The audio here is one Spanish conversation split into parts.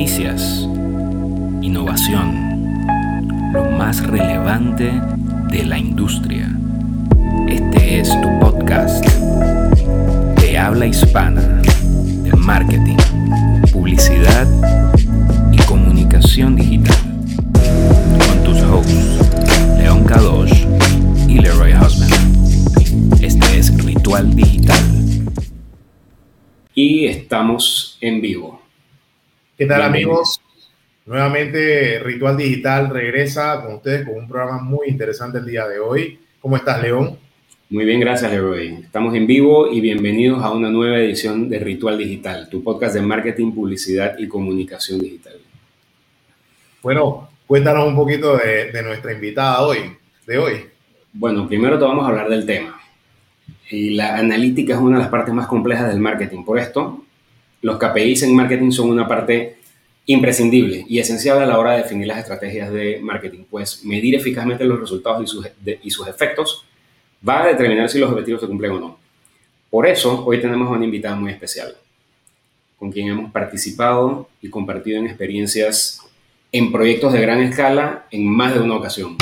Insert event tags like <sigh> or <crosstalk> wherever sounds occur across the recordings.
Noticias, innovación, lo más relevante de la industria. Este es tu podcast de habla hispana de marketing, publicidad y comunicación digital. Con tus hosts, León Kadosh y Leroy Husband. Este es Ritual Digital. Y estamos en vivo. ¿Qué tal amigos? Nuevamente Ritual Digital regresa con ustedes con un programa muy interesante el día de hoy. ¿Cómo estás, León? Muy bien, gracias, Leroy. Estamos en vivo y bienvenidos a una nueva edición de Ritual Digital, tu podcast de marketing, publicidad y comunicación digital. Bueno, cuéntanos un poquito de, de nuestra invitada hoy, de hoy. Bueno, primero te vamos a hablar del tema. Y la analítica es una de las partes más complejas del marketing. Por esto, los KPIs en marketing son una parte imprescindible y esencial a la hora de definir las estrategias de marketing, pues medir eficazmente los resultados y sus, y sus efectos va a determinar si los objetivos se cumplen o no. Por eso, hoy tenemos a una invitada muy especial, con quien hemos participado y compartido en experiencias en proyectos de gran escala en más de una ocasión.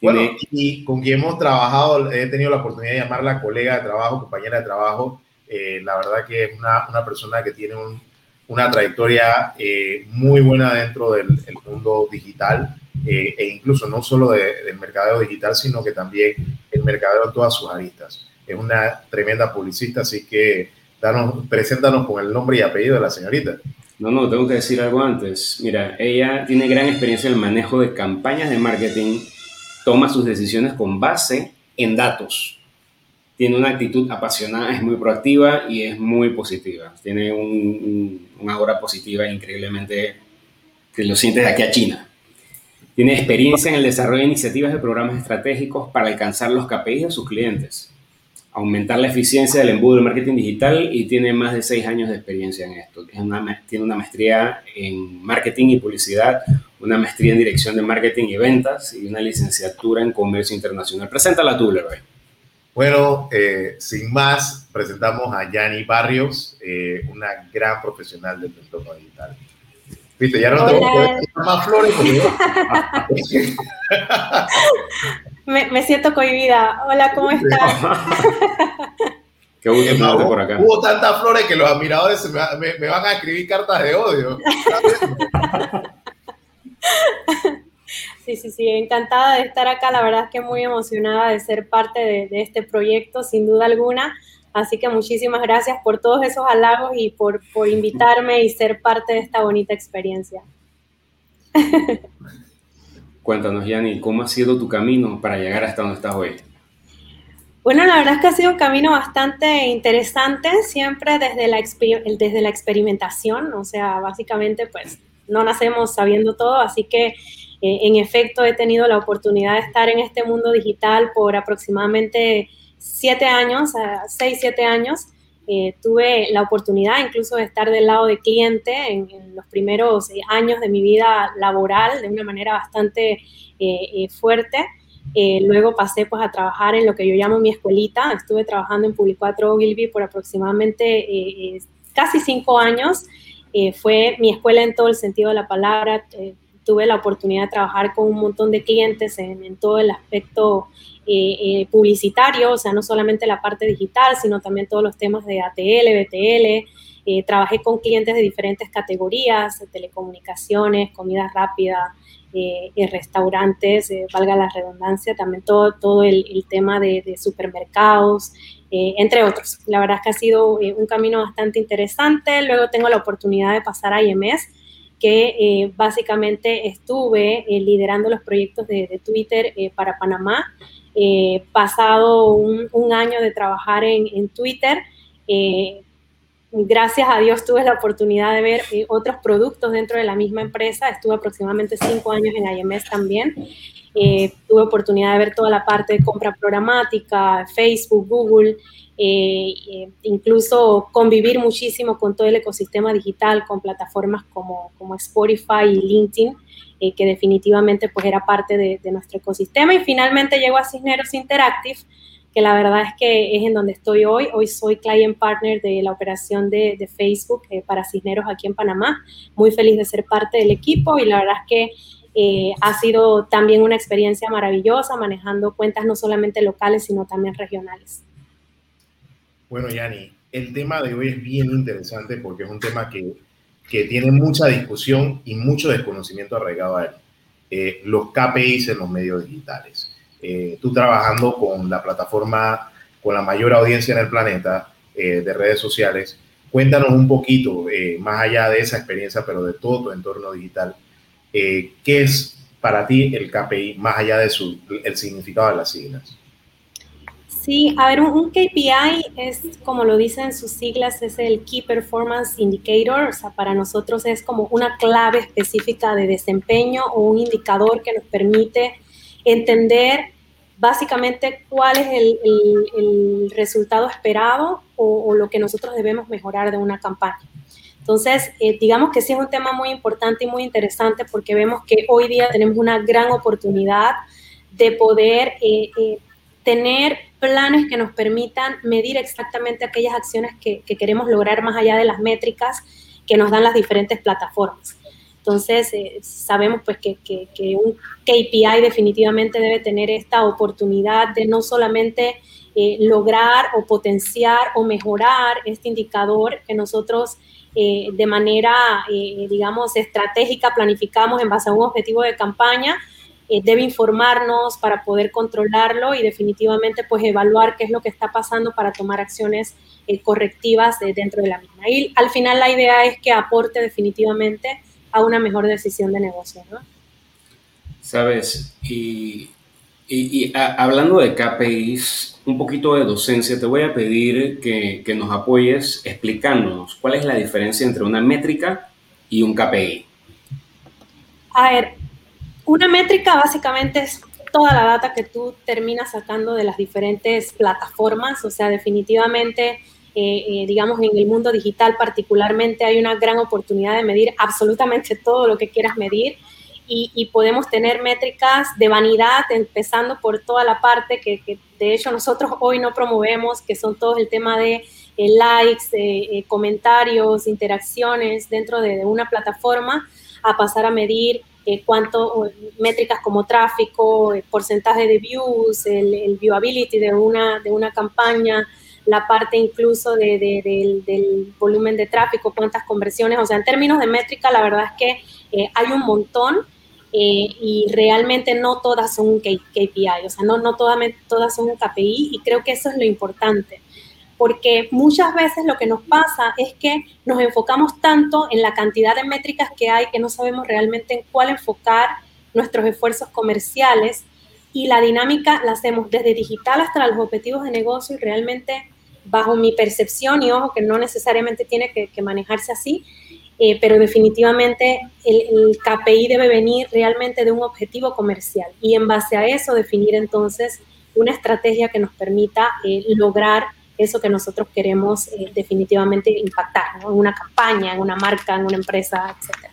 Bueno, y con quien hemos trabajado, he tenido la oportunidad de llamarla colega de trabajo, compañera de trabajo, eh, la verdad que es una, una persona que tiene un, una trayectoria eh, muy buena dentro del, mundo digital eh, e incluso no solo del mercadeo digital, sino que también el mercadeo en todas sus aristas. Es una tremenda publicista, así que danos, preséntanos con el nombre y apellido de la señorita. No, no, tengo que decir algo antes. Mira, ella tiene gran experiencia en el manejo de campañas de marketing, toma sus decisiones con base en datos tiene una actitud apasionada, es muy proactiva y es muy positiva. Tiene un, una aura positiva increíblemente que lo sientes de aquí a China. Tiene experiencia en el desarrollo de iniciativas de programas estratégicos para alcanzar los KPIs de sus clientes, aumentar la eficiencia del embudo del marketing digital y tiene más de seis años de experiencia en esto. tiene una maestría en marketing y publicidad, una maestría en dirección de marketing y ventas y una licenciatura en comercio internacional. Preséntala tú, Leroy. Bueno, eh, sin más, presentamos a Yani Barrios, eh, una gran profesional del entorno digital. Viste, ya no tengo más flores <laughs> me, me siento cohibida. Hola, ¿cómo estás? <laughs> Qué gusto por acá. Hubo tantas flores que los admiradores me, me van a escribir cartas de odio. <laughs> Sí, sí, sí, encantada de estar acá. La verdad es que muy emocionada de ser parte de, este proyecto, sin duda alguna. Así que muchísimas gracias por todos esos halagos y por, por invitarme y ser parte de esta bonita experiencia. <laughs> Cuéntanos, Yani, ¿cómo ha sido tu camino para llegar hasta donde estás hoy? Bueno, la verdad es que ha sido un camino bastante interesante, siempre desde la, desde la experimentación, o sea, básicamente pues no nacemos sabiendo todo, así que en efecto, he tenido la oportunidad de estar en este mundo digital por aproximadamente siete años, seis, siete años. Eh, tuve la oportunidad incluso de estar del lado de cliente en, los primeros eh, años de mi vida laboral de una manera bastante fuerte. luego pasé pues a trabajar en lo que yo llamo mi escuelita. Estuve trabajando en Public4 Ogilvy por aproximadamente casi cinco años. fue mi escuela en todo el sentido de la palabra tuve la oportunidad de trabajar con un montón de clientes en, todo el aspecto eh, eh, publicitario, o sea, no solamente la parte digital, sino también todos los temas de ATL, BTL. Eh, trabajé con clientes de diferentes categorías, telecomunicaciones, comida rápida, restaurantes, valga la redundancia, también todo, todo el, tema de, de supermercados, entre otros. La verdad es que ha sido un camino bastante interesante. Luego tengo la oportunidad de pasar a IMS, que eh, básicamente estuve eh, liderando los proyectos de, Twitter eh, para Panamá. pasado un, año de trabajar en, Twitter, gracias a Dios tuve la oportunidad de ver otros productos dentro de la misma empresa. Estuve aproximadamente cinco años en IMS también. tuve oportunidad de ver toda la parte de compra programática, Facebook, Google. Eh, eh, incluso convivir muchísimo con todo el ecosistema digital, con plataformas como, como Spotify y LinkedIn, eh, que definitivamente pues era parte de, nuestro ecosistema. Y finalmente llegó a Cisneros Interactive, que la verdad es que es en donde estoy hoy. Hoy soy client partner de la operación de, Facebook para Cisneros aquí en Panamá. Muy feliz de ser parte del equipo y la verdad es que ha sido también una experiencia maravillosa manejando cuentas no solamente locales, sino también regionales. Bueno, Yani, el tema de hoy es bien interesante porque es un tema que, que tiene mucha discusión y mucho desconocimiento arraigado a él. Eh, los KPIs en los medios digitales. Eh, tú trabajando con la plataforma con la mayor audiencia en el planeta eh, de redes sociales, cuéntanos un poquito, más allá de esa experiencia, pero de todo tu entorno digital, ¿qué es para ti el KPI, más allá de el significado de las siglas? Sí, a ver, un, KPI es, como lo dicen sus siglas, es el Key Performance Indicator, o sea, para nosotros es como una clave específica de desempeño o un indicador que nos permite entender básicamente cuál es el, resultado esperado o, lo que nosotros debemos mejorar de una campaña. Entonces, eh, digamos que sí es un tema muy importante y muy interesante porque vemos que hoy día tenemos una gran oportunidad de poder eh, eh, tener planes que nos permitan medir exactamente aquellas acciones que, queremos lograr más allá de las métricas que nos dan las diferentes plataformas. Entonces, eh, sabemos pues que, un KPI definitivamente debe tener esta oportunidad de no solamente eh, lograr o potenciar o mejorar este indicador que nosotros eh, de manera, digamos, estratégica planificamos en base a un objetivo de campaña, eh, debe informarnos para poder controlarlo y definitivamente pues evaluar qué es lo que está pasando para tomar acciones eh, correctivas dentro de la misma. Y al final la idea es que aporte definitivamente a una mejor decisión de negocio. ¿no? Sabes, y, y, hablando de KPIs, un poquito de docencia, te voy a pedir que, que nos apoyes explicándonos cuál es la diferencia entre una métrica y un KPI. A ver, una métrica básicamente es toda la data que tú terminas sacando de las diferentes plataformas, o sea, definitivamente, eh, eh, digamos, en el mundo digital particularmente hay una gran oportunidad de medir absolutamente <laughs> todo lo que quieras medir. Y, podemos tener métricas de vanidad, empezando por toda la parte que, de hecho nosotros hoy no promovemos, que son todos el tema de eh, likes, comentarios, interacciones dentro de, de una plataforma, a pasar a medir eh, cuánto, métricas como tráfico, eh, porcentaje de views, el, viewability de una, de una campaña, la parte incluso de, del, volumen de tráfico, cuántas conversiones, o sea, en términos de métrica, la verdad es que eh, hay un montón y realmente no todas son un KPI, o sea, no, no todas, todas son un KPI y creo que eso es lo importante porque muchas veces lo que nos pasa es que nos enfocamos tanto en la cantidad de métricas que hay que no sabemos realmente en cuál enfocar nuestros esfuerzos comerciales y la dinámica la hacemos desde digital hasta los objetivos de negocio y realmente bajo mi percepción y ojo que no necesariamente tiene que, manejarse así, eh, pero definitivamente el, KPI debe venir realmente de un objetivo comercial. Y en base a eso definir entonces una estrategia que nos permita eh, lograr eso que nosotros queremos eh, definitivamente impactar, en una campaña, en una marca, en una empresa, etc.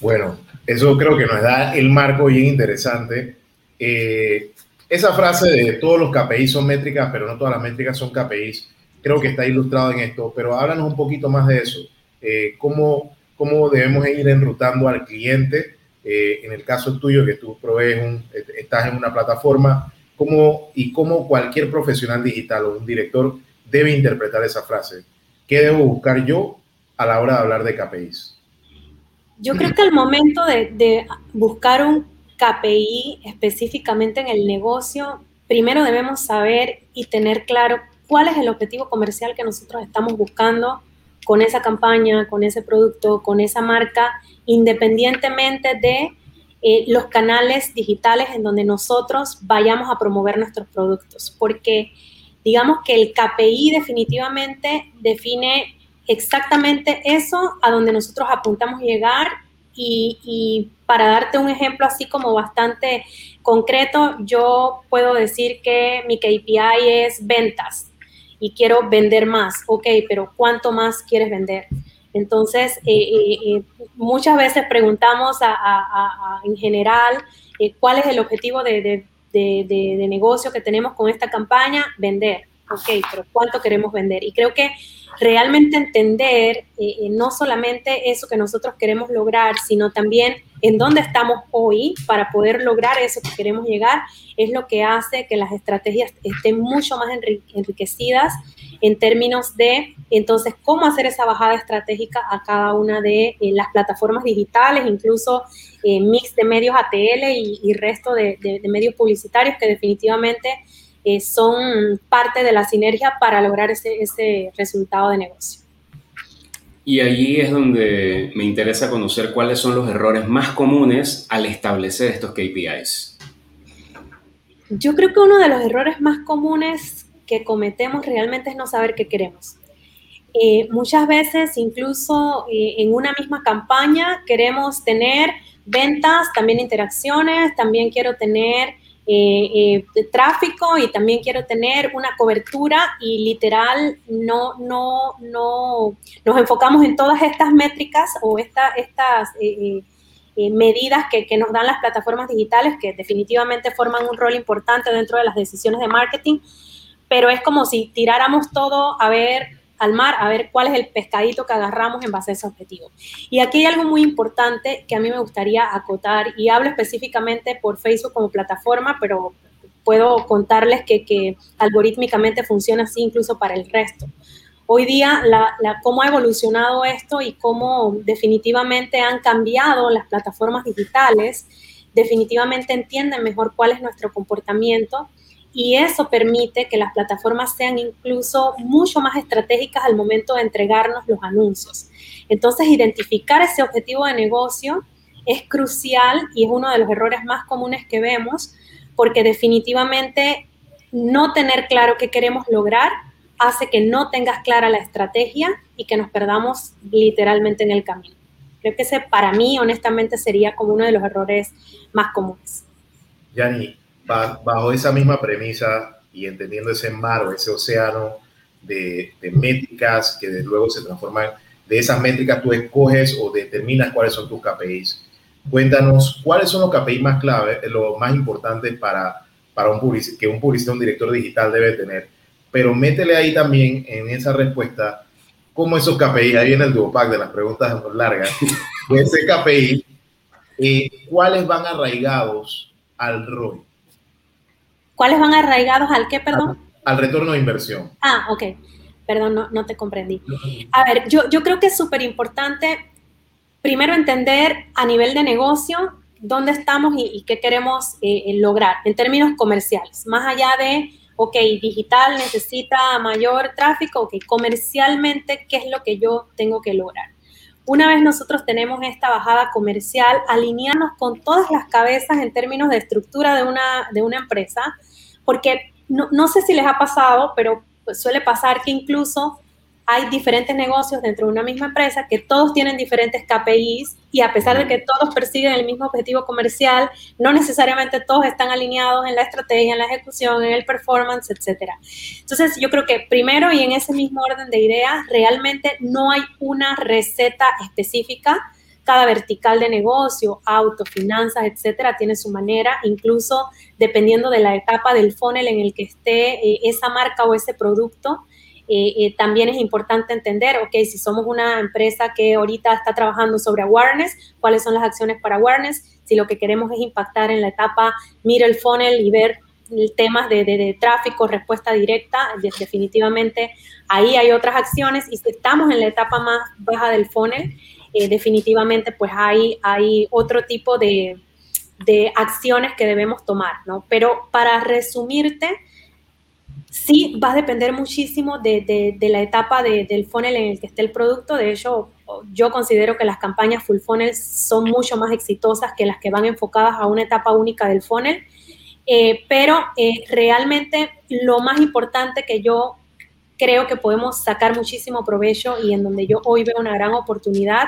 Bueno, eso creo que nos da el marco bien interesante. Eh, esa frase de todos los KPIs son métricas, pero no todas las métricas son KPIs, creo que está ilustrado en esto, pero háblanos un poquito más de eso. Eh, ¿cómo, ¿Cómo debemos ir enrutando al cliente? en el caso tuyo, que tú provees un, estás en una plataforma, cómo y cómo cualquier profesional digital o un director debe interpretar esa frase. ¿Qué debo buscar yo a la hora de hablar de KPIs? Yo creo que al momento de, buscar un KPI específicamente en el negocio, primero debemos saber y tener claro cuál es el objetivo comercial que nosotros estamos buscando con esa campaña, con ese producto, con esa marca, independientemente de eh, los canales digitales en donde nosotros vayamos a promover nuestros productos, porque digamos que el KPI definitivamente define exactamente eso a donde nosotros apuntamos llegar y, y, para darte un ejemplo así como bastante concreto, yo puedo decir que mi KPI es ventas y quiero vender más. Ok, pero ¿cuánto más quieres vender? Entonces, eh, eh, eh, muchas veces preguntamos en general cuál es el objetivo de, de, negocio que tenemos con esta campaña, vender. Ok, pero ¿cuánto queremos vender? Y creo que realmente entender eh, eh, no solamente eso que nosotros queremos lograr, sino también en dónde estamos hoy para poder lograr eso que queremos llegar, es lo que hace que las estrategias estén mucho más enriquecidas en términos de, entonces, cómo hacer esa bajada estratégica a cada una de eh, las plataformas digitales, incluso eh, mix de medios ATL y, resto de, medios publicitarios que definitivamente eh, son parte de la sinergia para lograr ese, ese resultado de negocio. Y allí es donde me interesa conocer cuáles son los errores más comunes al establecer estos KPIs. Yo creo que uno de los errores más comunes que cometemos realmente es no saber qué queremos. Eh, muchas veces, incluso eh, en una misma campaña, queremos tener ventas, también interacciones, también quiero tener eh, tráfico y también quiero tener una cobertura y literal no, no, no nos enfocamos en todas estas métricas o estas medidas que, que, nos dan las plataformas digitales que definitivamente forman un rol importante dentro de las decisiones de marketing, pero es como si tiráramos todo a ver al mar a ver cuál es el pescadito que agarramos en base a ese objetivo. Y aquí hay algo muy importante que a mí me gustaría acotar y hablo específicamente por Facebook como plataforma, pero puedo contarles que, algorítmicamente funciona así incluso para el resto. Hoy día, la, cómo ha evolucionado esto y cómo definitivamente han cambiado las plataformas digitales, definitivamente entienden mejor cuál es nuestro comportamiento y eso permite que las plataformas sean incluso mucho más estratégicas al momento de entregarnos los anuncios. Entonces, identificar ese objetivo de negocio es crucial y es uno de los errores más comunes que vemos porque definitivamente no tener claro qué queremos lograr hace que no tengas clara la estrategia y que nos perdamos literalmente en el camino. Creo que ese para mí honestamente sería como uno de los errores más comunes. Yani, bajo esa misma premisa y entendiendo ese mar o ese océano de, métricas que luego se transforman, de esas métricas tú escoges o determinas cuáles son tus KPIs. Cuéntanos cuáles son los KPIs más clave, lo más importante para, para un que un publicista, un director digital debe tener. Pero métele ahí también en esa respuesta cómo esos KPIs, ahí viene el duopack de las preguntas largas, <laughs> de ese KPI, eh, cuáles van arraigados al ROI. ¿Cuáles van arraigados al qué, perdón? Al, retorno de inversión. Ah, ok. Perdón, no, te comprendí. A ver, yo, yo creo que es súper importante primero entender a nivel de negocio dónde estamos y, qué queremos eh, eh, lograr en términos comerciales, más allá de, ok, digital necesita mayor tráfico, ok, comercialmente, ¿qué es lo que yo tengo que lograr? Una vez nosotros tenemos esta bajada comercial, alinearnos con todas las cabezas en términos de estructura de una, de una empresa, porque no, no sé si les ha pasado, pero pues suele pasar que incluso hay diferentes negocios dentro de una misma empresa que todos tienen diferentes KPIs y a pesar de que todos persiguen el mismo objetivo comercial, no necesariamente todos están alineados en la estrategia, en la ejecución, en el performance, etc. Entonces, yo creo que primero y en ese mismo orden de ideas, realmente no hay una receta específica. Cada vertical de negocio, auto, finanzas, etcétera, tiene su manera, incluso dependiendo de la etapa del funnel en el que esté eh, esa marca o ese producto eh, eh, también es importante entender, ok, si somos una empresa que ahorita está trabajando sobre awareness, cuáles son las acciones para awareness, si lo que queremos es impactar en la etapa middle funnel y ver temas de, de, tráfico, respuesta directa, definitivamente ahí hay otras acciones y si estamos en la etapa más baja del funnel, definitivamente pues hay, hay otro tipo de, de acciones que debemos tomar, ¿no? Pero para resumirte, sí va a depender muchísimo de, la etapa del funnel en el que esté el producto. De hecho, yo considero que las campañas full funnel son mucho más exitosas que las que van enfocadas a una etapa única del funnel. Eh, pero eh, realmente lo más importante que yo creo que podemos sacar muchísimo provecho y en donde yo hoy veo una gran oportunidad,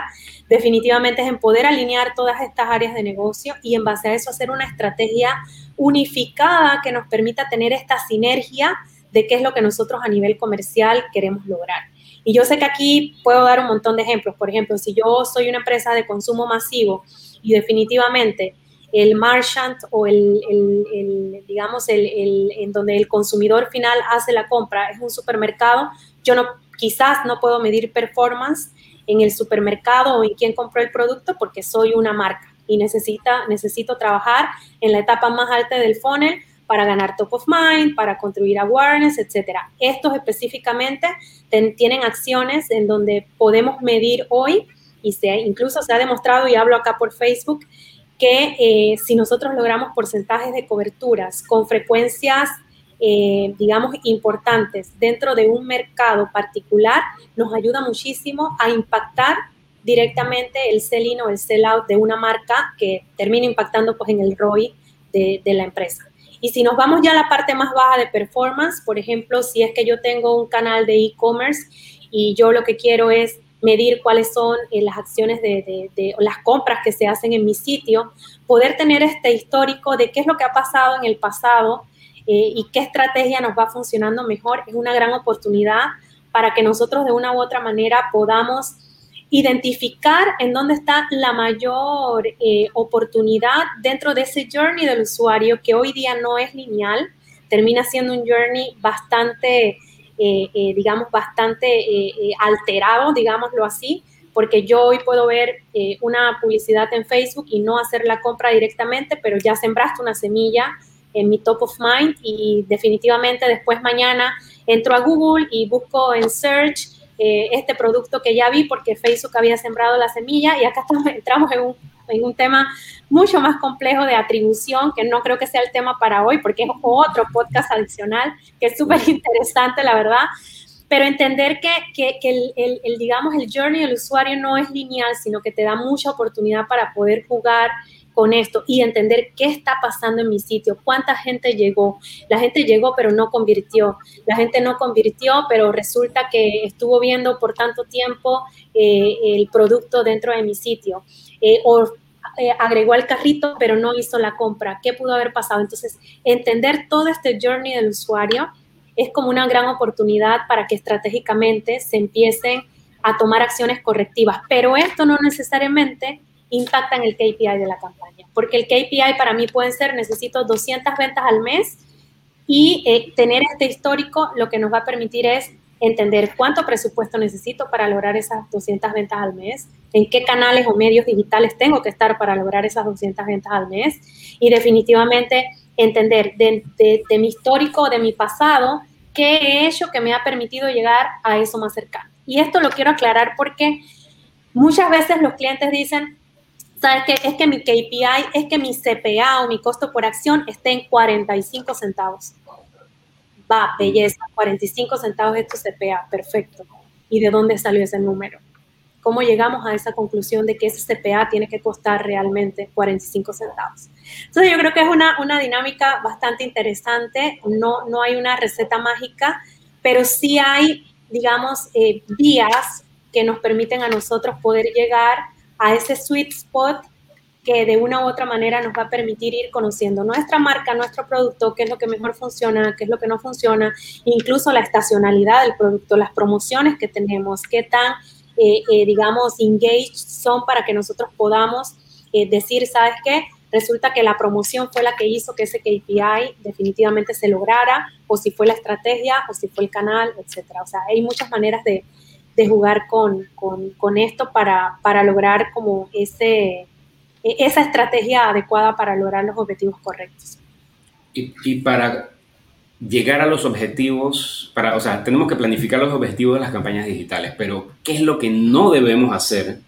definitivamente es en poder alinear todas estas áreas de negocio y en base a eso hacer una estrategia unificada que nos permita tener esta sinergia de qué es lo que nosotros a nivel comercial queremos lograr. Y yo sé que aquí puedo dar un montón de ejemplos. Por ejemplo, si yo soy una empresa de consumo masivo y definitivamente el marchant o el, digamos, el, en donde el consumidor final hace la compra es un supermercado, yo no, quizás no puedo medir performance en el supermercado o en quién compró el producto porque soy una marca y necesita, necesito trabajar en la etapa más alta del funnel para ganar top of mind, para construir awareness, etc. Estos específicamente tienen acciones en donde podemos medir hoy y se, incluso se ha demostrado, y hablo acá por Facebook, que eh, si nosotros logramos porcentajes de coberturas con frecuencias, eh, digamos, importantes dentro de un mercado particular, nos ayuda muchísimo a impactar directamente el sell-in o el sell-out de una marca que termina impactando pues, en el ROI de, de la empresa. Y si nos vamos ya a la parte más baja de performance, por ejemplo, si es que yo tengo un canal de e-commerce y yo lo que quiero es medir cuáles son eh, las acciones de, de, las compras que se hacen en mi sitio, poder tener este histórico de qué es lo que ha pasado en el pasado eh, y qué estrategia nos va funcionando mejor, es una gran oportunidad para que nosotros de una u otra manera podamos identificar en dónde está la mayor eh, oportunidad dentro de ese journey del usuario que hoy día no es lineal, termina siendo un journey bastante digamos, bastante eh, alterado, digámoslo así, porque yo hoy puedo ver una publicidad en Facebook y no hacer la compra directamente, pero ya sembraste una semilla en mi top of mind y definitivamente después mañana entro a Google y busco en search este producto que ya vi porque Facebook había sembrado la semilla y acá estamos, entramos en un en un tema mucho más complejo de atribución, que no creo que sea el tema para hoy, porque es otro podcast adicional, que es súper interesante, la verdad. Pero entender que, que, que el, el, digamos, el journey del usuario no es lineal, sino que te da mucha oportunidad para poder jugar con esto y entender qué está pasando en mi sitio, cuánta gente llegó. La gente llegó pero no convirtió. La gente no convirtió, pero resulta que estuvo viendo por tanto tiempo eh, el producto dentro de mi sitio. Eh, o eh, agregó al carrito, pero no hizo la compra. ¿Qué pudo haber pasado? Entonces, entender todo este journey del usuario es como una gran oportunidad para que estratégicamente se empiecen a tomar acciones correctivas, pero esto no necesariamente impacta en el KPI de la campaña, porque el KPI para mí puede ser necesito 200 ventas al mes y eh, tener este histórico lo que nos va a permitir es entender cuánto presupuesto necesito para lograr esas 200 ventas al mes, en qué canales o medios digitales tengo que estar para lograr esas 200 ventas al mes y definitivamente entender de, mi histórico, de mi pasado, qué he hecho que me ha permitido llegar a eso más cercano. Y esto lo quiero aclarar porque muchas veces los clientes dicen, ¿sabes qué? Es que mi KPI, es que mi CPA o mi costo por acción esté en 45 centavos va, belleza, 45 centavos tu CPA, perfecto. ¿Y de dónde salió ese número? ¿Cómo llegamos a esa conclusión de que ese CPA tiene que costar realmente 45 centavos? Entonces yo creo que es una, una dinámica bastante interesante, no, no hay una receta mágica, pero sí hay, digamos, eh, vías que nos permiten a nosotros poder llegar a ese sweet spot que de una u otra manera nos va a permitir ir conociendo nuestra marca, nuestro producto, qué es lo que mejor funciona, qué es lo que no funciona, incluso la estacionalidad del producto, las promociones que tenemos, qué tan, eh, eh, digamos, engaged son para que nosotros podamos eh, decir, ¿sabes qué? Resulta que la promoción fue la que hizo que ese KPI definitivamente se lograra, o si fue la estrategia, o si fue el canal, etcétera. O sea, hay muchas maneras de, de jugar con, con, con esto para, para lograr como ese esa estrategia adecuada para lograr los objetivos correctos. Y, para llegar a los objetivos, para, o sea, tenemos que planificar los objetivos de las campañas digitales, pero ¿qué es lo que no debemos hacer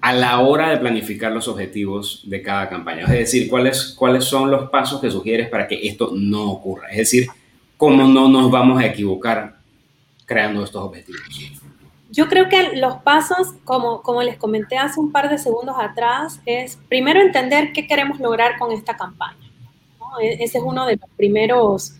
a la hora de planificar los objetivos de cada campaña? Es decir, ¿cuáles, cuáles son los pasos que sugieres para que esto no ocurra? Es decir, ¿cómo no nos vamos a equivocar creando estos objetivos? Yo creo que los pasos, como, como les comenté hace un par de segundos atrás, es primero entender qué queremos lograr con esta campaña. E, ese es uno de los primeros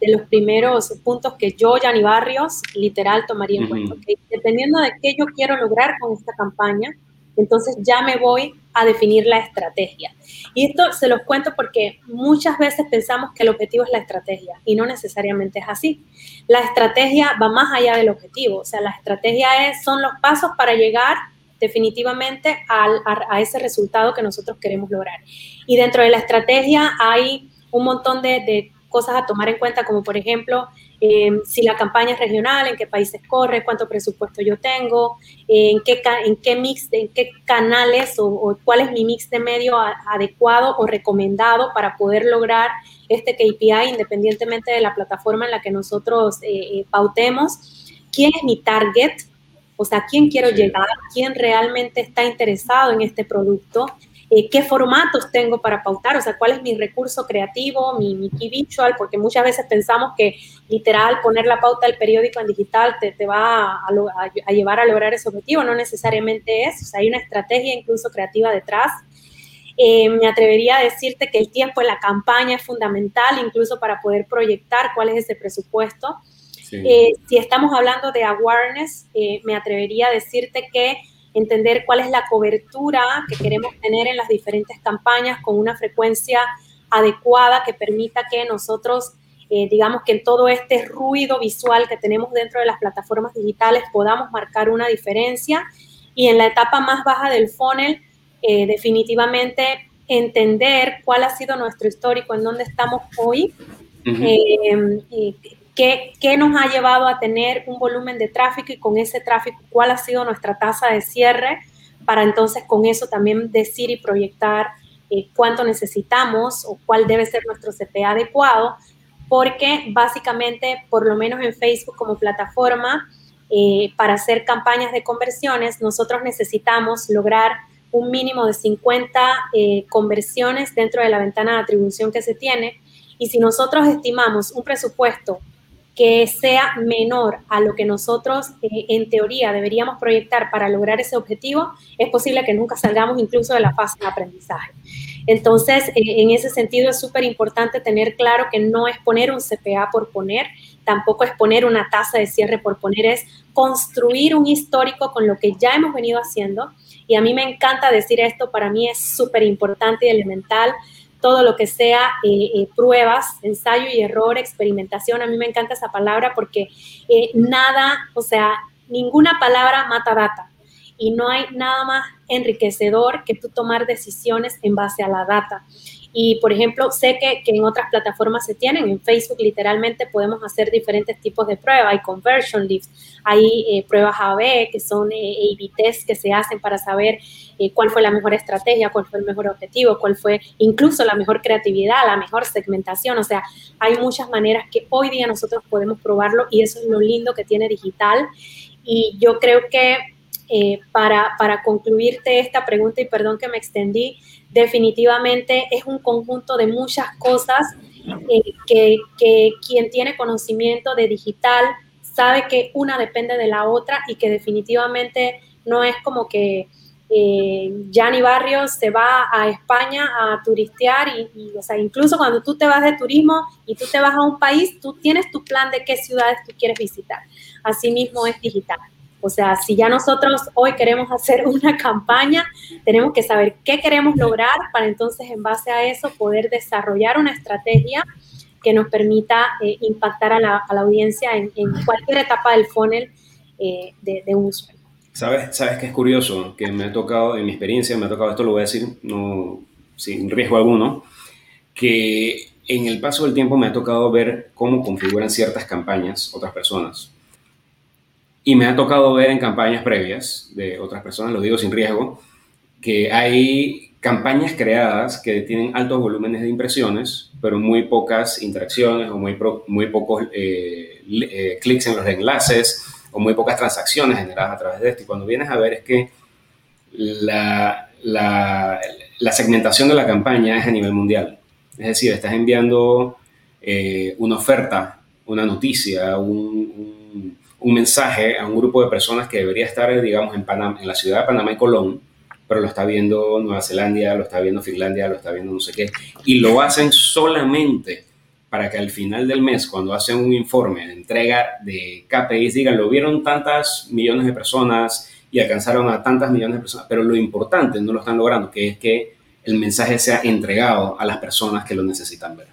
de los primeros puntos que yo, Yanni Barrios, literal tomaría en cuenta. Dependiendo de qué yo quiero lograr con esta campaña, entonces ya me voy a definir la estrategia. Y esto se los cuento porque muchas veces pensamos que el objetivo es la estrategia y no necesariamente es así. La estrategia va más allá del objetivo, o sea, la estrategia es, son los pasos para llegar definitivamente a, ese resultado que nosotros queremos lograr. Y dentro de la estrategia hay un montón de cosas a tomar en cuenta, como por ejemplo Em, si la campaña es regional, en qué países corre, cuánto presupuesto yo tengo, en qué, en qué mix, en qué canales o, cuál es mi mix de medio adecuado o recomendado para poder lograr este KPI independientemente de la plataforma en la que nosotros eh, eh, pautemos. ¿Quién es mi target? O sea, ¿quién quiero llegar? ¿Quién realmente está interesado en este producto? Eh, qué formatos tengo para pautar, o sea, cuál es mi recurso creativo, mi, mi key visual, porque muchas veces pensamos que literal poner la pauta del periódico en digital te, te va a, llevar a lograr ese objetivo, no necesariamente es, o sea, hay una estrategia incluso creativa detrás. Eh, me atrevería a decirte que el tiempo en la campaña es fundamental, incluso para poder proyectar cuál es ese presupuesto. Eh, si estamos hablando de awareness, me atrevería a decirte que entender cuál es la cobertura que queremos tener en las diferentes campañas con una frecuencia adecuada que permita que nosotros, eh, digamos que en todo este ruido visual que tenemos dentro de las plataformas digitales podamos marcar una diferencia. Y en la etapa más baja del funnel, eh, definitivamente entender cuál ha sido nuestro histórico, en dónde estamos hoy, ¿Qué, nos ha llevado a tener un volumen de tráfico y con ese tráfico cuál ha sido nuestra tasa de cierre para entonces con eso también decir y proyectar eh, cuánto necesitamos o cuál debe ser nuestro CPA adecuado, porque básicamente, por lo menos en Facebook como plataforma, eh, para hacer campañas de conversiones, nosotros necesitamos lograr un mínimo de 50 eh, conversiones dentro de la ventana de atribución que se tiene. Y si nosotros estimamos un presupuesto que sea menor a lo que nosotros eh, en teoría deberíamos proyectar para lograr ese objetivo, es posible que nunca salgamos incluso de la fase de aprendizaje. Entonces, eh, en ese sentido es súper importante tener claro que no es poner un CPA por poner, tampoco es poner una tasa de cierre por poner, es construir un histórico con lo que ya hemos venido haciendo. Y a mí me encanta decir esto, para mí es súper importante y elemental todo lo que sea eh, eh, pruebas, ensayo y error, experimentación. A mí me encanta esa palabra porque eh, nada, o sea, ninguna palabra mata data. Y no hay nada más enriquecedor que tú tomar decisiones en base a la data. Y, por ejemplo, sé que, que, en otras plataformas se tienen. En Facebook, literalmente, podemos hacer diferentes tipos de pruebas. Hay conversion lifts, hay eh, pruebas A-B, que son eh, A-B tests que se hacen para saber eh, cuál fue la mejor estrategia, cuál fue el mejor objetivo, cuál fue incluso la mejor creatividad, la mejor segmentación. O sea, hay muchas maneras que hoy día nosotros podemos probarlo y eso es lo lindo que tiene digital. Y yo creo que eh, para, concluirte esta pregunta, y perdón que me extendí, definitivamente es un conjunto de muchas cosas eh, que, quien tiene conocimiento de digital sabe que una depende de la otra y que definitivamente no es como que eh, Barrios se va a España a turistear y, o sea, incluso cuando tú te vas de turismo y tú te vas a un país, tú tienes tu plan de qué ciudades tú quieres visitar. Asimismo es digital. O sea, si ya nosotros hoy queremos hacer <laughs> una campaña, tenemos que saber qué queremos lograr para entonces en base a eso poder desarrollar una estrategia que nos permita eh, impactar a la, audiencia en, cualquier etapa del funnel eh, de, un usuario. ¿Sabes, ¿Sabes qué es curioso? Que me ha tocado, en mi experiencia, me ha tocado, esto lo voy a decir no, sin riesgo alguno, que en el paso del tiempo me ha tocado ver cómo configuran ciertas campañas otras personas y me ha tocado ver en campañas previas de otras personas, lo digo sin riesgo, que hay campañas creadas que tienen altos volúmenes de impresiones, pero muy pocas interacciones o muy, muy pocos eh, eh, clics en los enlaces o muy pocas transacciones generadas a través de esto. Y cuando vienes a ver es que la, la, la segmentación de la campaña es a nivel mundial. Es decir, estás enviando eh, una oferta, una noticia, un un mensaje a un grupo de personas que debería estar, digamos, en, Panamá, en la ciudad de Panamá y Colón, pero lo está viendo Nueva Zelanda, lo está viendo Finlandia, lo está viendo no sé qué, y lo hacen solamente para que al final del mes, cuando hacen un informe de entrega de KPIs, digan, lo vieron tantas millones de personas y alcanzaron a tantas millones de personas, pero lo importante no lo están logrando, que es que el mensaje sea entregado a las personas que lo necesitan ver.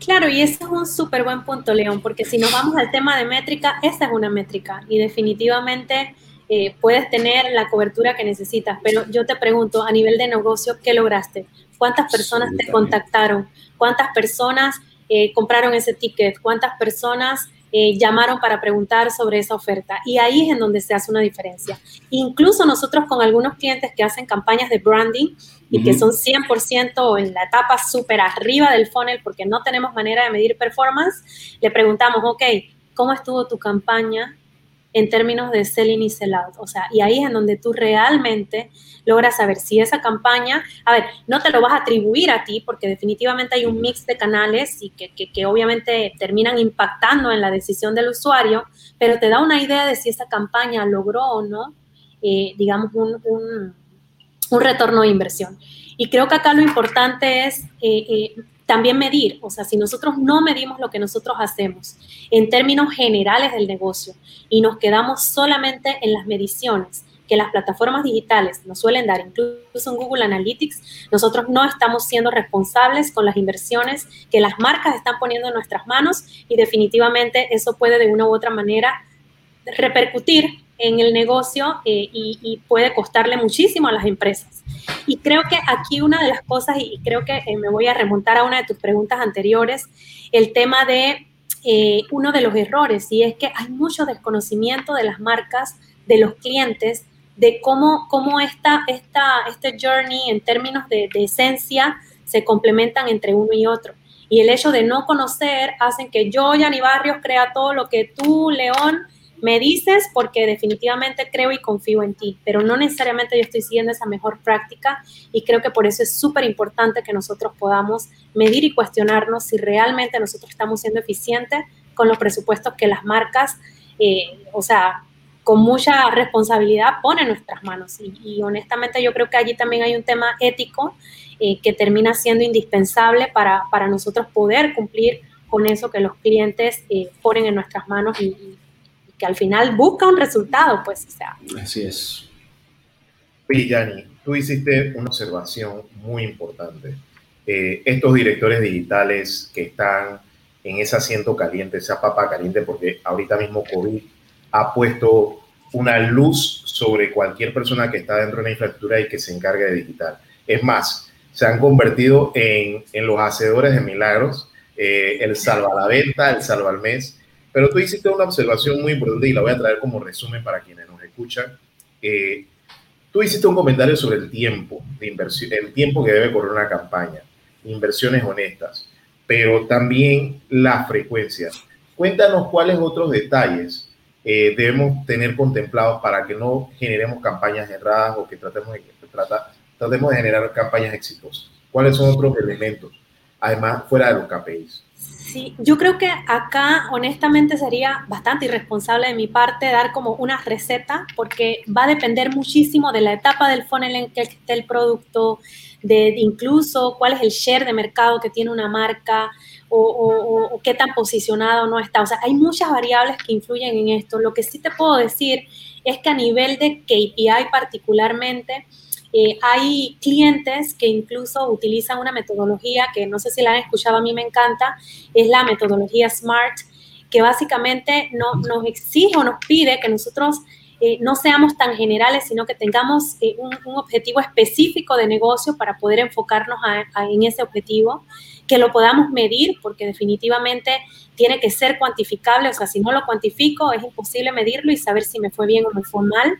Claro, y ese es un súper buen punto, León, porque si nos vamos al tema de métrica, esa es una métrica y definitivamente eh, puedes tener la cobertura que necesitas, pero yo te pregunto, a nivel de negocio, ¿qué lograste? ¿Cuántas personas te contactaron? ¿Cuántas personas eh, compraron ese ticket? ¿Cuántas personas eh, llamaron para preguntar sobre esa oferta? Y ahí es en donde se hace una diferencia. Incluso nosotros con algunos clientes que hacen campañas de branding y que son 100% en la etapa súper arriba del funnel porque no tenemos manera de medir performance, le preguntamos, ok, ¿cómo estuvo tu campaña? En términos de selling y sell out. O sea, y ahí es en donde tú realmente logras saber si esa campaña, a ver, no te lo vas a atribuir a ti porque definitivamente hay un mix de canales y que, que, obviamente terminan impactando en la decisión del usuario, pero te da una idea de si esa campaña logró o no, eh, digamos, un, un, retorno de inversión. Y creo que acá lo importante es eh, eh, también medir, o sea, si nosotros no medimos lo que nosotros hacemos en términos generales del negocio y nos quedamos solamente en las mediciones que las plataformas digitales nos suelen dar, incluso en Google Analytics, nosotros no estamos siendo responsables con las inversiones que las marcas están poniendo en nuestras manos y definitivamente eso puede de una u otra manera repercutir en el negocio eh, y, puede costarle muchísimo a las empresas. Y creo que aquí una de las cosas, y creo que eh, me voy a remontar a una de tus preguntas anteriores, el tema de eh, uno de los errores, y es que hay mucho desconocimiento de las marcas, de los clientes, de cómo, cómo esta, esta, este journey en términos de, de esencia se complementan entre uno y otro. Y el hecho de no conocer hacen que yo, Yani Barrios, crea todo lo que tú, León, me dices porque definitivamente creo y confío en ti, pero no necesariamente yo estoy siguiendo esa mejor práctica y creo que por eso es súper importante que nosotros podamos medir y cuestionarnos si realmente nosotros estamos siendo eficientes con los presupuestos que las marcas, eh, o sea, con mucha responsabilidad ponen en nuestras manos. Y, honestamente yo creo que allí también hay un tema ético eh, que termina siendo indispensable para, para, nosotros poder cumplir con eso que los clientes eh, ponen en nuestras manos que al final busca un resultado, pues, o sea. Así es. Oye, Yanni, tú hiciste una observación muy importante. Eh, estos directores digitales que están en ese asiento caliente, esa papa caliente, porque ahorita mismo COVID ha puesto una luz sobre cualquier persona que está dentro de una infraestructura y que se encargue de digital. Es más, se han convertido en, en los hacedores de milagros, eh, el salva la venta, el salva al mes, pero tú hiciste una observación muy importante y la voy a traer como resumen para quienes nos escuchan. Eh, tú hiciste un comentario sobre el tiempo de inversión, el tiempo que debe correr una campaña, inversiones honestas, pero también la frecuencia. Cuéntanos cuáles otros detalles eh, debemos tener contemplados para que no generemos campañas erradas o que tratemos de, tratemos de generar campañas exitosas. ¿Cuáles son otros elementos, además, fuera de los KPIs? Sí, yo creo que acá honestamente sería bastante irresponsable de mi parte dar como una receta porque va a depender muchísimo de la etapa del funnel en que esté el producto, de, incluso cuál es el share de mercado que tiene una marca o, qué tan posicionado no está. O sea, hay muchas variables que influyen en esto. Lo que sí te puedo decir es que a nivel de KPI particularmente, eh, hay clientes que incluso utilizan una metodología que no sé si la han escuchado, a mí me encanta, es la metodología SMART, que básicamente no, nos exige o nos pide que nosotros eh, no seamos tan generales, sino que tengamos eh, un, objetivo específico de negocio para poder enfocarnos en ese objetivo, que lo podamos medir, porque definitivamente tiene que ser cuantificable, o sea, si no lo cuantifico es imposible medirlo y saber si me fue bien o me fue mal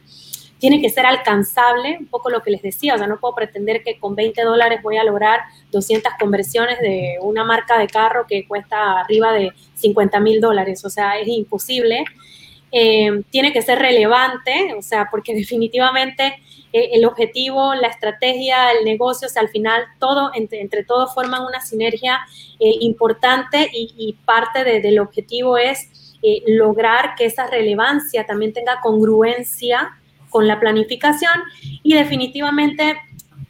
tiene que ser alcanzable, un poco lo que les decía, o sea, no puedo pretender que con 20 dólares voy a lograr 200 conversiones de una marca de carro que cuesta arriba de 50 mil dólares, o sea, es imposible. Eh, tiene que ser relevante, o sea, porque <laughs> definitivamente eh, el objetivo, la estrategia, el negocio, o sea, al final todo, entre, entre forman una sinergia eh, importante y, parte del objetivo es lograr que esa relevancia también tenga congruencia con la planificación y definitivamente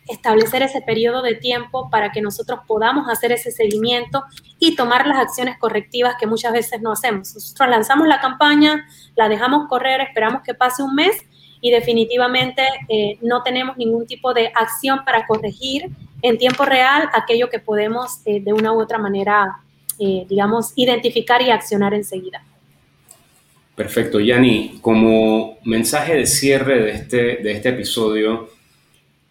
establecer ese periodo de tiempo para que nosotros podamos hacer ese seguimiento y tomar las acciones correctivas que muchas veces no hacemos. Nosotros lanzamos la campaña, la dejamos correr, esperamos que pase un mes y definitivamente eh, no tenemos ningún tipo de acción para corregir en tiempo real aquello que podemos eh, de una u otra manera, eh, digamos, identificar y accionar enseguida. Perfecto, Yanni, como mensaje de cierre de este, de este episodio,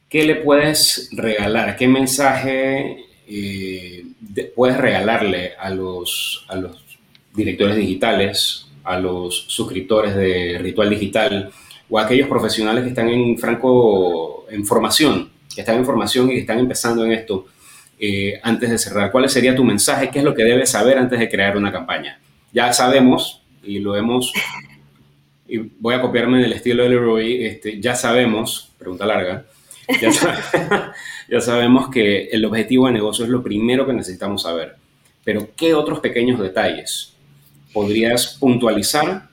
¿qué le puedes regalar? ¿Qué mensaje eh, puedes regalarle a los, a los directores digitales, a los suscriptores de Ritual Digital o a aquellos profesionales que están en franco en formación, que están en formación y que están empezando en esto? Eh, antes de cerrar, ¿cuál sería tu mensaje? ¿Qué es lo que debes saber antes de crear una campaña? Ya sabemos y lo hemos, voy a copiarme del estilo de Leroy, este, ya sabemos, pregunta larga, <laughs> ya, sabemos que el objetivo de negocio es lo primero que necesitamos saber. Pero, ¿qué otros pequeños detalles podrías puntualizar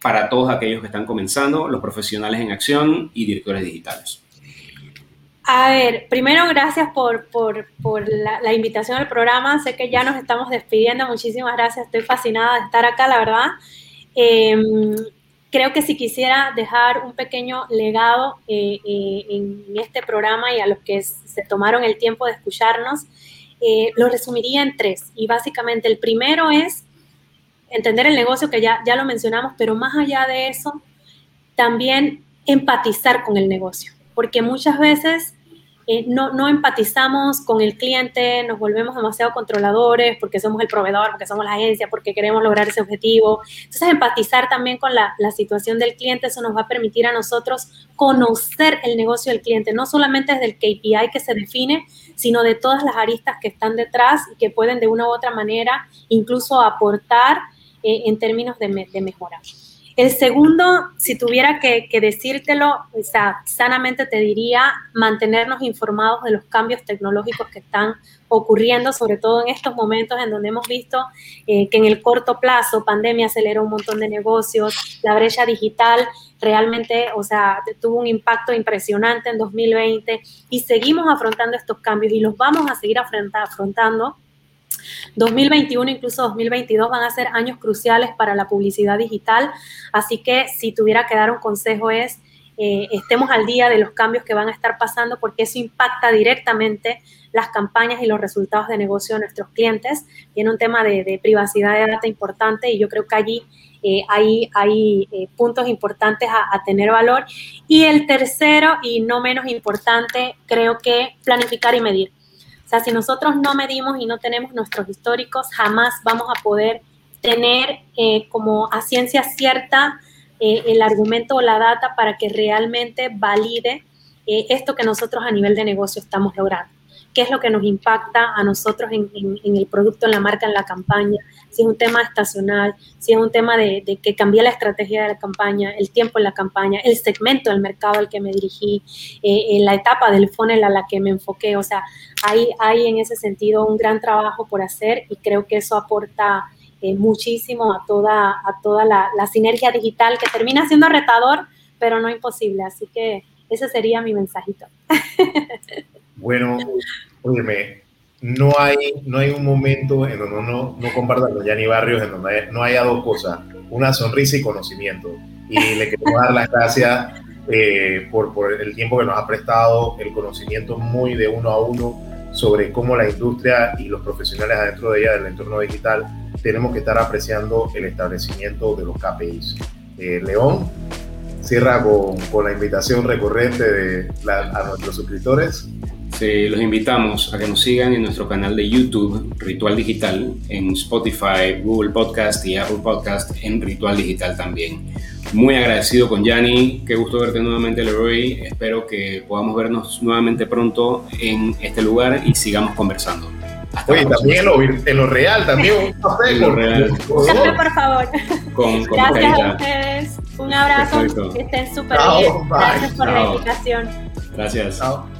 para todos aquellos que están comenzando, los profesionales en acción y directores digitales? A ver, primero gracias por, la, invitación al programa. Sé que ya nos estamos despidiendo. Muchísimas gracias. Estoy fascinada de estar acá, la verdad. Em, creo que si quisiera dejar un pequeño legado eh, eh, en este programa y a los que se tomaron el tiempo de escucharnos, eh, lo resumiría en tres. Y básicamente el primero es entender el negocio, que ya, ya lo mencionamos, pero más allá de eso, también empatizar con el negocio. Porque muchas veces eh, no, no, empatizamos con el cliente, nos volvemos demasiado controladores porque somos el proveedor, porque somos la agencia, porque queremos lograr ese objetivo. Entonces, empatizar también con la, la situación del cliente, eso nos va a permitir a nosotros conocer el negocio del cliente, no solamente desde el KPI que se define, sino de todas las aristas que están detrás y que pueden de una u otra manera incluso aportar eh, en términos de, de mejora. El segundo, si tuviera que, decírtelo, o sea, sanamente te diría mantenernos informados de los cambios tecnológicos que están ocurriendo, sobre todo en estos momentos en donde hemos visto eh, que en el corto plazo pandemia aceleró un montón de negocios, la brecha digital realmente, o sea, tuvo un impacto impresionante en 2020 y seguimos afrontando estos cambios y los vamos a seguir afrontando 2021, incluso 2022 van a ser años cruciales para la publicidad digital, así que si tuviera que dar un consejo es eh, estemos al día de los cambios que van a estar pasando porque eso impacta directamente las campañas y los resultados de negocio de nuestros clientes. Tiene un tema de, privacidad de data importante y yo creo que allí eh, hay, eh, puntos importantes a, a, tener valor. Y el tercero y no menos importante, creo que planificar y medir. O sea, si nosotros no medimos y no tenemos nuestros históricos, jamás vamos a poder tener eh, como a ciencia cierta eh, el argumento o la data para que realmente valide eh, esto que nosotros a nivel de negocio estamos logrando qué es lo que nos impacta a nosotros en, el producto, en la marca, en la campaña, si es un tema estacional, si es un tema de, que cambie la estrategia de la campaña, el tiempo en la campaña, el segmento del mercado al que me dirigí, eh, la etapa del funnel a la que me enfoqué. O sea, hay, hay en ese sentido un gran trabajo por hacer y creo que eso aporta eh, muchísimo a toda, a toda la, la sinergia digital que termina siendo retador, pero no imposible. Así que ese sería mi mensajito. <laughs> Bueno, óyeme, no hay, no hay un momento en donde uno no comparta con Yanni Barrios, en donde no haya dos cosas, una sonrisa y conocimiento. Y le queremos dar las gracias eh, por, por el tiempo que nos ha prestado, el conocimiento muy de uno a uno sobre cómo la industria y los profesionales adentro de ella, del entorno digital, tenemos que estar apreciando el establecimiento de los KPIs. Eh, León, cierra con, con, la invitación recurrente de a nuestros suscriptores los invitamos a que nos sigan en nuestro canal de YouTube, Ritual Digital, en Spotify, Google Podcast y Apple Podcast en Ritual Digital también. Muy agradecido con Yanni, qué gusto verte nuevamente Leroy, espero que podamos vernos nuevamente pronto en este lugar y sigamos conversando. Oye, también en lo, real, también un café. <laughs> En lo real. <laughs> por favor. Gracias a ustedes. Un abrazo. Que estén súper bien. Gracias por la invitación. Gracias. Chao.